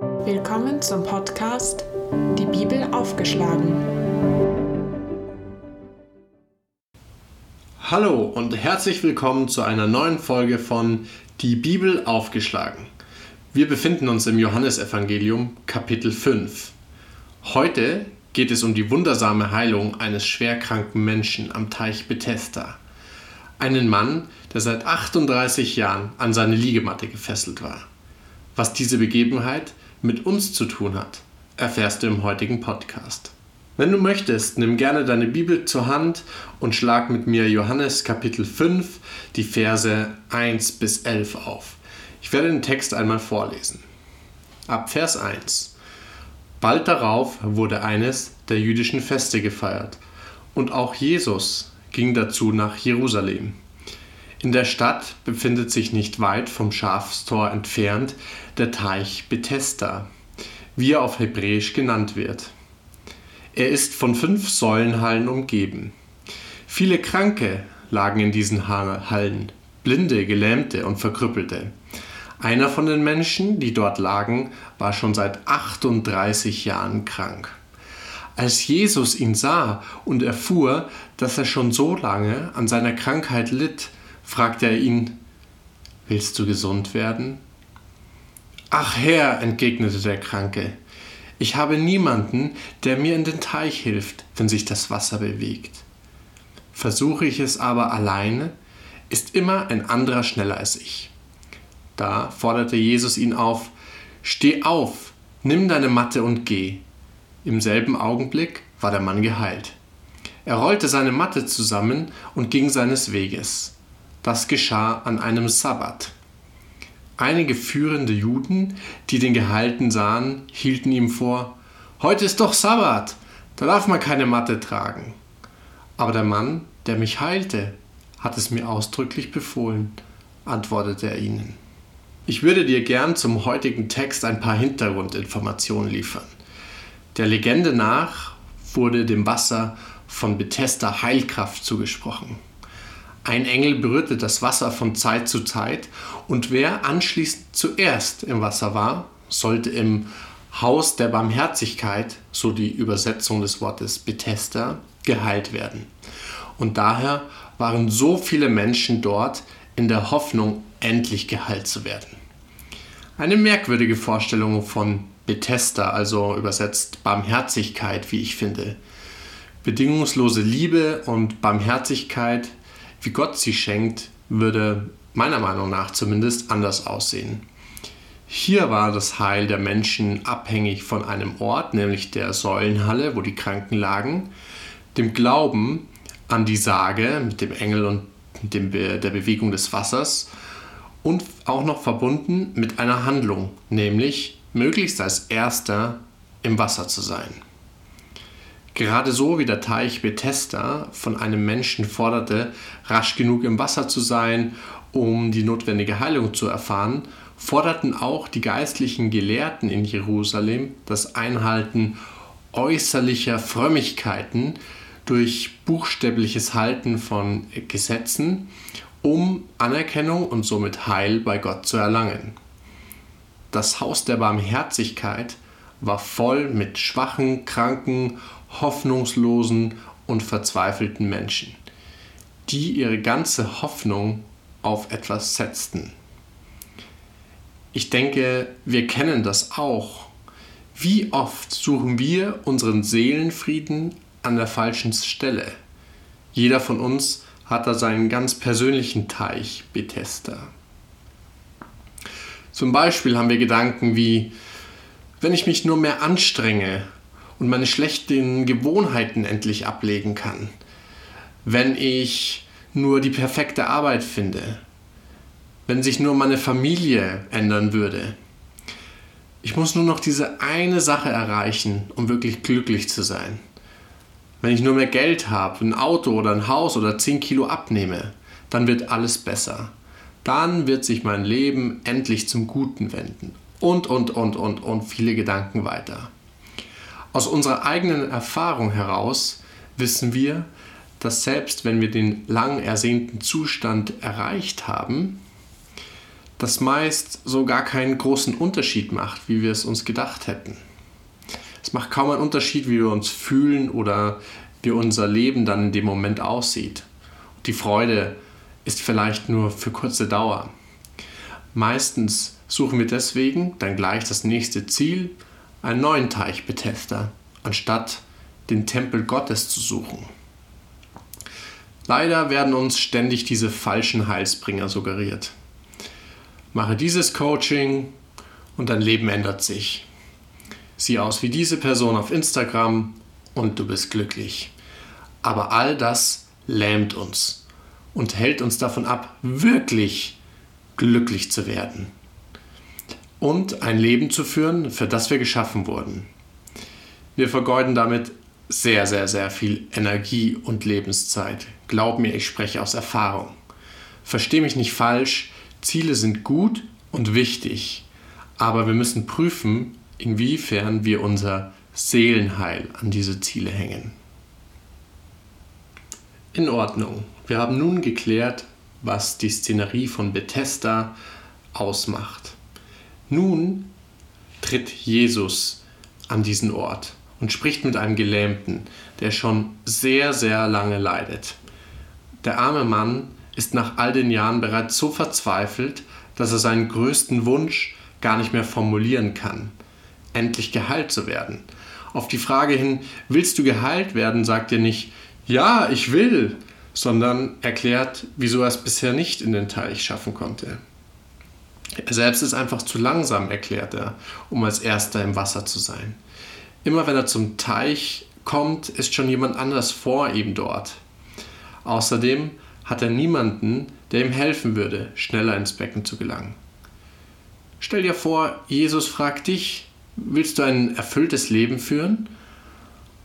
Willkommen zum Podcast Die Bibel aufgeschlagen. Hallo und herzlich willkommen zu einer neuen Folge von Die Bibel aufgeschlagen. Wir befinden uns im Johannesevangelium Kapitel 5. Heute geht es um die wundersame Heilung eines schwerkranken Menschen am Teich Bethesda. Einen Mann, der seit 38 Jahren an seine Liegematte gefesselt war. Was diese Begebenheit mit uns zu tun hat, erfährst du im heutigen Podcast. Wenn du möchtest, nimm gerne deine Bibel zur Hand und schlag mit mir Johannes Kapitel 5, die Verse 1 bis 11 auf. Ich werde den Text einmal vorlesen. Ab Vers 1. Bald darauf wurde eines der jüdischen Feste gefeiert, und auch Jesus ging dazu nach Jerusalem. In der Stadt befindet sich nicht weit vom Schafstor entfernt der Teich Bethesda, wie er auf Hebräisch genannt wird. Er ist von fünf Säulenhallen umgeben. Viele Kranke lagen in diesen Hallen, Blinde, Gelähmte und Verkrüppelte. Einer von den Menschen, die dort lagen, war schon seit 38 Jahren krank. Als Jesus ihn sah und erfuhr, dass er schon so lange an seiner Krankheit litt, fragte er ihn, Willst du gesund werden? Ach Herr, entgegnete der Kranke, ich habe niemanden, der mir in den Teich hilft, wenn sich das Wasser bewegt. Versuche ich es aber alleine, ist immer ein anderer schneller als ich. Da forderte Jesus ihn auf, Steh auf, nimm deine Matte und geh. Im selben Augenblick war der Mann geheilt. Er rollte seine Matte zusammen und ging seines Weges. Das geschah an einem Sabbat. Einige führende Juden, die den Gehalten sahen, hielten ihm vor, Heute ist doch Sabbat, da darf man keine Matte tragen. Aber der Mann, der mich heilte, hat es mir ausdrücklich befohlen, antwortete er ihnen. Ich würde dir gern zum heutigen Text ein paar Hintergrundinformationen liefern. Der Legende nach wurde dem Wasser von Bethesda Heilkraft zugesprochen. Ein Engel berührte das Wasser von Zeit zu Zeit und wer anschließend zuerst im Wasser war, sollte im Haus der Barmherzigkeit, so die Übersetzung des Wortes Bethesda, geheilt werden. Und daher waren so viele Menschen dort in der Hoffnung, endlich geheilt zu werden. Eine merkwürdige Vorstellung von Bethesda, also übersetzt Barmherzigkeit, wie ich finde. Bedingungslose Liebe und Barmherzigkeit wie Gott sie schenkt, würde meiner Meinung nach zumindest anders aussehen. Hier war das Heil der Menschen abhängig von einem Ort, nämlich der Säulenhalle, wo die Kranken lagen, dem Glauben an die Sage mit dem Engel und dem Be der Bewegung des Wassers und auch noch verbunden mit einer Handlung, nämlich möglichst als erster im Wasser zu sein. Gerade so wie der Teich Bethesda von einem Menschen forderte, rasch genug im Wasser zu sein, um die notwendige Heilung zu erfahren, forderten auch die geistlichen Gelehrten in Jerusalem das Einhalten äußerlicher Frömmigkeiten durch buchstäbliches Halten von Gesetzen, um Anerkennung und somit Heil bei Gott zu erlangen. Das Haus der Barmherzigkeit war voll mit schwachen, kranken, hoffnungslosen und verzweifelten Menschen, die ihre ganze Hoffnung auf etwas setzten. Ich denke, wir kennen das auch. Wie oft suchen wir unseren Seelenfrieden an der falschen Stelle? Jeder von uns hat da seinen ganz persönlichen Teich, Bethesda. Zum Beispiel haben wir Gedanken wie, wenn ich mich nur mehr anstrenge und meine schlechten Gewohnheiten endlich ablegen kann. Wenn ich nur die perfekte Arbeit finde. Wenn sich nur meine Familie ändern würde. Ich muss nur noch diese eine Sache erreichen, um wirklich glücklich zu sein. Wenn ich nur mehr Geld habe, ein Auto oder ein Haus oder 10 Kilo abnehme, dann wird alles besser. Dann wird sich mein Leben endlich zum Guten wenden und, und, und, und, und viele Gedanken weiter. Aus unserer eigenen Erfahrung heraus wissen wir, dass selbst wenn wir den lang ersehnten Zustand erreicht haben, das meist so gar keinen großen Unterschied macht, wie wir es uns gedacht hätten. Es macht kaum einen Unterschied, wie wir uns fühlen oder wie unser Leben dann in dem Moment aussieht. Die Freude ist vielleicht nur für kurze Dauer. Meistens suchen wir deswegen dann gleich das nächste Ziel, einen neuen Teich Bethesda, anstatt den Tempel Gottes zu suchen. Leider werden uns ständig diese falschen Heilsbringer suggeriert. Mache dieses Coaching und dein Leben ändert sich. Sieh aus wie diese Person auf Instagram und du bist glücklich. Aber all das lähmt uns und hält uns davon ab, wirklich glücklich zu werden und ein Leben zu führen, für das wir geschaffen wurden. Wir vergeuden damit sehr, sehr, sehr viel Energie und Lebenszeit. Glaub mir, ich spreche aus Erfahrung. Versteh mich nicht falsch, Ziele sind gut und wichtig, aber wir müssen prüfen, inwiefern wir unser Seelenheil an diese Ziele hängen. In Ordnung. Wir haben nun geklärt, was die Szenerie von Bethesda ausmacht. Nun tritt Jesus an diesen Ort und spricht mit einem Gelähmten, der schon sehr, sehr lange leidet. Der arme Mann ist nach all den Jahren bereits so verzweifelt, dass er seinen größten Wunsch gar nicht mehr formulieren kann, endlich geheilt zu werden. Auf die Frage hin, willst du geheilt werden, sagt er nicht, ja, ich will, sondern erklärt, wieso er es bisher nicht in den Teich schaffen konnte. Er selbst ist einfach zu langsam, erklärt er, um als erster im Wasser zu sein. Immer wenn er zum Teich kommt, ist schon jemand anders vor ihm dort. Außerdem hat er niemanden, der ihm helfen würde, schneller ins Becken zu gelangen. Stell dir vor, Jesus fragt dich, willst du ein erfülltes Leben führen?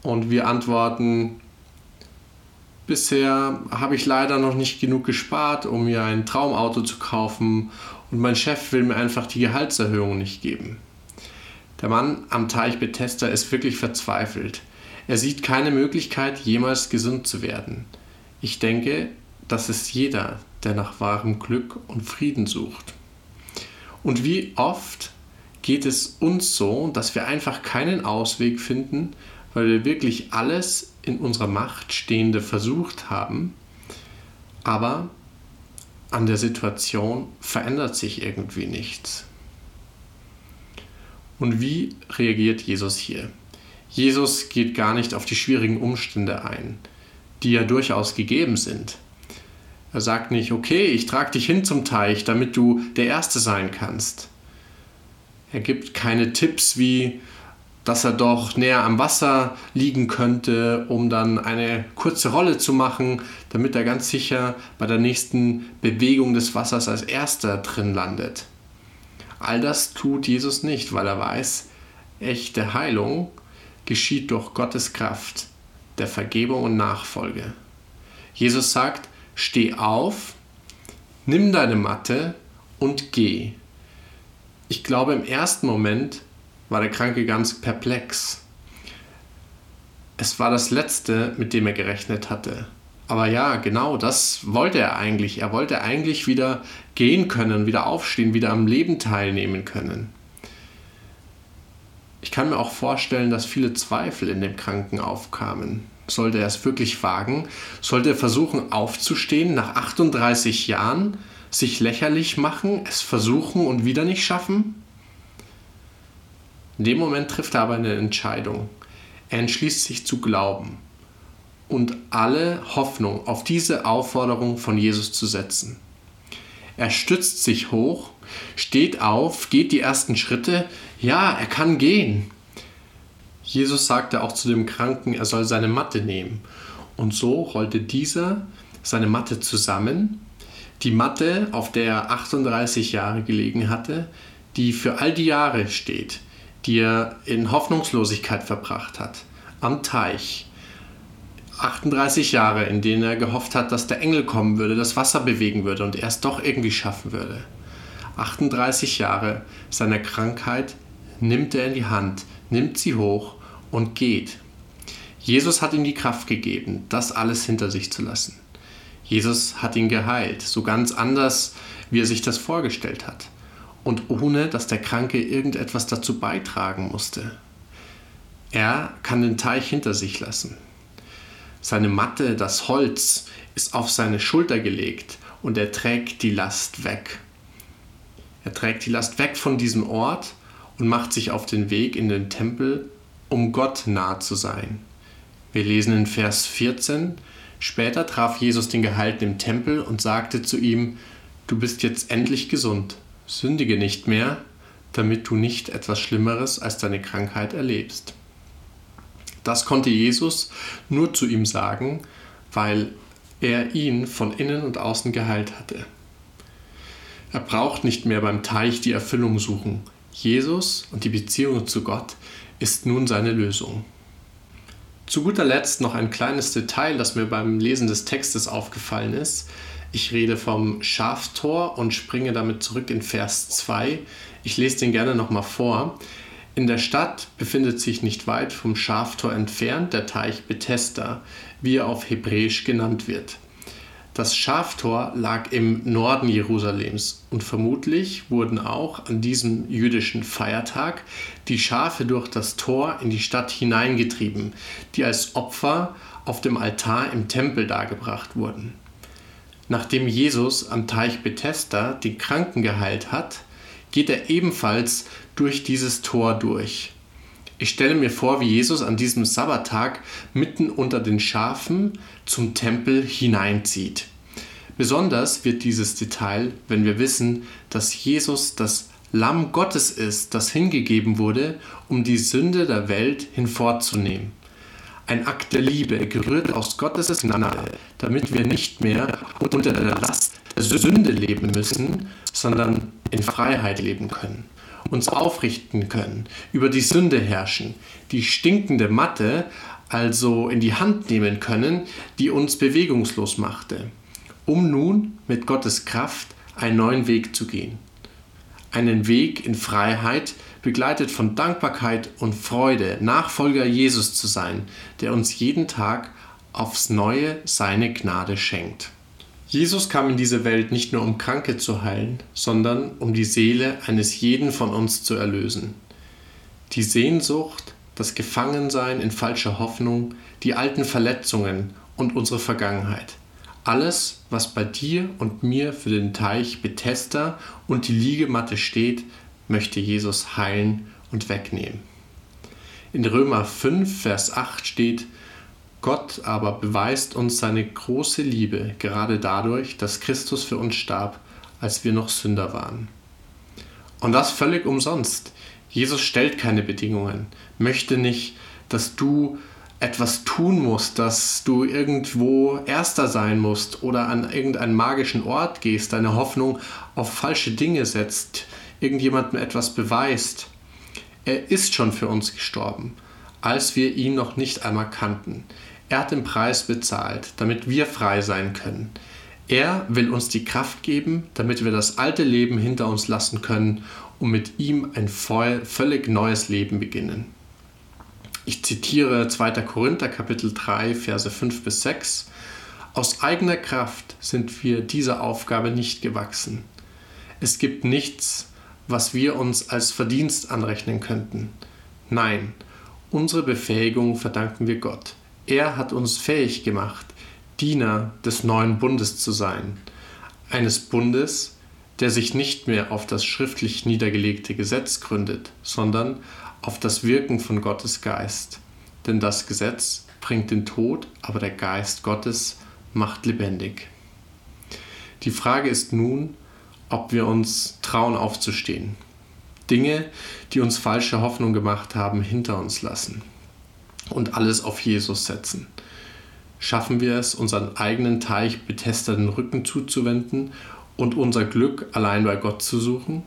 Und wir antworten, bisher habe ich leider noch nicht genug gespart, um mir ein Traumauto zu kaufen und mein Chef will mir einfach die Gehaltserhöhung nicht geben. Der Mann am Teich Bethesda ist wirklich verzweifelt. Er sieht keine Möglichkeit, jemals gesund zu werden. Ich denke, das ist jeder, der nach wahrem Glück und Frieden sucht. Und wie oft geht es uns so, dass wir einfach keinen Ausweg finden, weil wir wirklich alles in unserer Macht Stehende versucht haben, aber an der Situation verändert sich irgendwie nichts. Und wie reagiert Jesus hier? Jesus geht gar nicht auf die schwierigen Umstände ein, die ja durchaus gegeben sind. Er sagt nicht, okay, ich trage dich hin zum Teich, damit du der Erste sein kannst. Er gibt keine Tipps wie, dass er doch näher am Wasser liegen könnte, um dann eine kurze Rolle zu machen, damit er ganz sicher bei der nächsten Bewegung des Wassers als erster drin landet. All das tut Jesus nicht, weil er weiß, echte Heilung geschieht durch Gottes Kraft, der Vergebung und Nachfolge. Jesus sagt, steh auf, nimm deine Matte und geh. Ich glaube, im ersten Moment war der Kranke ganz perplex. Es war das Letzte, mit dem er gerechnet hatte. Aber ja, genau, das wollte er eigentlich. Er wollte eigentlich wieder gehen können, wieder aufstehen, wieder am Leben teilnehmen können. Ich kann mir auch vorstellen, dass viele Zweifel in dem Kranken aufkamen. Sollte er es wirklich wagen? Sollte er versuchen aufzustehen nach 38 Jahren, sich lächerlich machen, es versuchen und wieder nicht schaffen? In dem Moment trifft er aber eine Entscheidung. Er entschließt sich zu glauben und alle Hoffnung auf diese Aufforderung von Jesus zu setzen. Er stützt sich hoch, steht auf, geht die ersten Schritte. Ja, er kann gehen. Jesus sagte auch zu dem Kranken, er soll seine Matte nehmen. Und so rollte dieser seine Matte zusammen. Die Matte, auf der er 38 Jahre gelegen hatte, die für all die Jahre steht, die er in Hoffnungslosigkeit verbracht hat, am Teich. 38 Jahre, in denen er gehofft hat, dass der Engel kommen würde, das Wasser bewegen würde und er es doch irgendwie schaffen würde. 38 Jahre seiner Krankheit nimmt er in die Hand, nimmt sie hoch und geht. Jesus hat ihm die Kraft gegeben, das alles hinter sich zu lassen. Jesus hat ihn geheilt, so ganz anders, wie er sich das vorgestellt hat und ohne dass der Kranke irgendetwas dazu beitragen musste. Er kann den Teich hinter sich lassen. Seine Matte, das Holz, ist auf seine Schulter gelegt und er trägt die Last weg. Er trägt die Last weg von diesem Ort und macht sich auf den Weg in den Tempel, um Gott nahe zu sein. Wir lesen in Vers 14, später traf Jesus den Geheilten im Tempel und sagte zu ihm, du bist jetzt endlich gesund, sündige nicht mehr, damit du nicht etwas Schlimmeres als deine Krankheit erlebst. Das konnte Jesus nur zu ihm sagen, weil er ihn von innen und außen geheilt hatte. Er braucht nicht mehr beim Teich die Erfüllung suchen. Jesus und die Beziehung zu Gott ist nun seine Lösung. Zu guter Letzt noch ein kleines Detail, das mir beim Lesen des Textes aufgefallen ist. Ich rede vom Schaftor und springe damit zurück in Vers 2. Ich lese den gerne nochmal vor. In der Stadt befindet sich nicht weit vom Schaftor entfernt der Teich Bethesda, wie er auf Hebräisch genannt wird. Das Schaftor lag im Norden Jerusalems und vermutlich wurden auch an diesem jüdischen Feiertag die Schafe durch das Tor in die Stadt hineingetrieben, die als Opfer auf dem Altar im Tempel dargebracht wurden. Nachdem Jesus am Teich Bethesda die Kranken geheilt hat, geht er ebenfalls durch dieses Tor durch. Ich stelle mir vor, wie Jesus an diesem Sabbattag mitten unter den Schafen zum Tempel hineinzieht. Besonders wird dieses Detail, wenn wir wissen, dass Jesus das Lamm Gottes ist, das hingegeben wurde, um die Sünde der Welt hinfortzunehmen. Ein Akt der Liebe, gerührt aus Gottes Gnade, damit wir nicht mehr unter der Last der Sünde leben müssen, sondern in Freiheit leben können uns aufrichten können, über die Sünde herrschen, die stinkende Matte also in die Hand nehmen können, die uns bewegungslos machte, um nun mit Gottes Kraft einen neuen Weg zu gehen. Einen Weg in Freiheit, begleitet von Dankbarkeit und Freude, Nachfolger Jesus zu sein, der uns jeden Tag aufs neue seine Gnade schenkt. Jesus kam in diese Welt nicht nur um Kranke zu heilen, sondern um die Seele eines jeden von uns zu erlösen. Die Sehnsucht, das Gefangensein in falscher Hoffnung, die alten Verletzungen und unsere Vergangenheit. Alles, was bei dir und mir für den Teich Bethesda und die Liegematte steht, möchte Jesus heilen und wegnehmen. In Römer 5, Vers 8 steht, Gott aber beweist uns seine große Liebe gerade dadurch, dass Christus für uns starb, als wir noch Sünder waren. Und das völlig umsonst. Jesus stellt keine Bedingungen, möchte nicht, dass du etwas tun musst, dass du irgendwo Erster sein musst oder an irgendeinen magischen Ort gehst, deine Hoffnung auf falsche Dinge setzt, irgendjemandem etwas beweist. Er ist schon für uns gestorben, als wir ihn noch nicht einmal kannten. Er hat den Preis bezahlt, damit wir frei sein können. Er will uns die Kraft geben, damit wir das alte Leben hinter uns lassen können und mit ihm ein völlig neues Leben beginnen. Ich zitiere 2. Korinther Kapitel 3, Verse 5 bis 6. Aus eigener Kraft sind wir dieser Aufgabe nicht gewachsen. Es gibt nichts, was wir uns als Verdienst anrechnen könnten. Nein, unsere Befähigung verdanken wir Gott. Er hat uns fähig gemacht, Diener des neuen Bundes zu sein, eines Bundes, der sich nicht mehr auf das schriftlich niedergelegte Gesetz gründet, sondern auf das Wirken von Gottes Geist. Denn das Gesetz bringt den Tod, aber der Geist Gottes macht lebendig. Die Frage ist nun, ob wir uns trauen aufzustehen, Dinge, die uns falsche Hoffnung gemacht haben, hinter uns lassen und alles auf Jesus setzen. Schaffen wir es, unseren eigenen Teich betesteten Rücken zuzuwenden und unser Glück allein bei Gott zu suchen?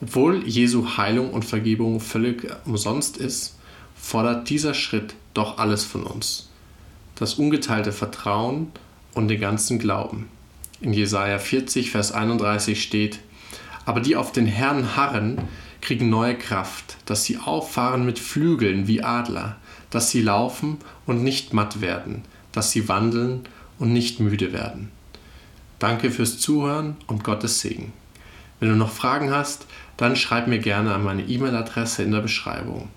Obwohl Jesu Heilung und Vergebung völlig umsonst ist, fordert dieser Schritt doch alles von uns. Das ungeteilte Vertrauen und den ganzen Glauben. In Jesaja 40, Vers 31 steht: Aber die auf den Herrn harren, kriegen neue Kraft, dass sie auffahren mit Flügeln wie Adler, dass sie laufen und nicht matt werden, dass sie wandeln und nicht müde werden. Danke fürs Zuhören und Gottes Segen. Wenn du noch Fragen hast, dann schreib mir gerne an meine E-Mail-Adresse in der Beschreibung.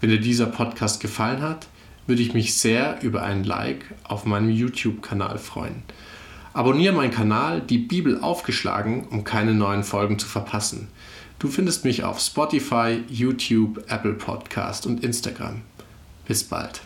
Wenn dir dieser Podcast gefallen hat, würde ich mich sehr über ein Like auf meinem YouTube-Kanal freuen. Abonniere meinen Kanal Die Bibel aufgeschlagen, um keine neuen Folgen zu verpassen. Du findest mich auf Spotify, YouTube, Apple Podcast und Instagram. Bis bald.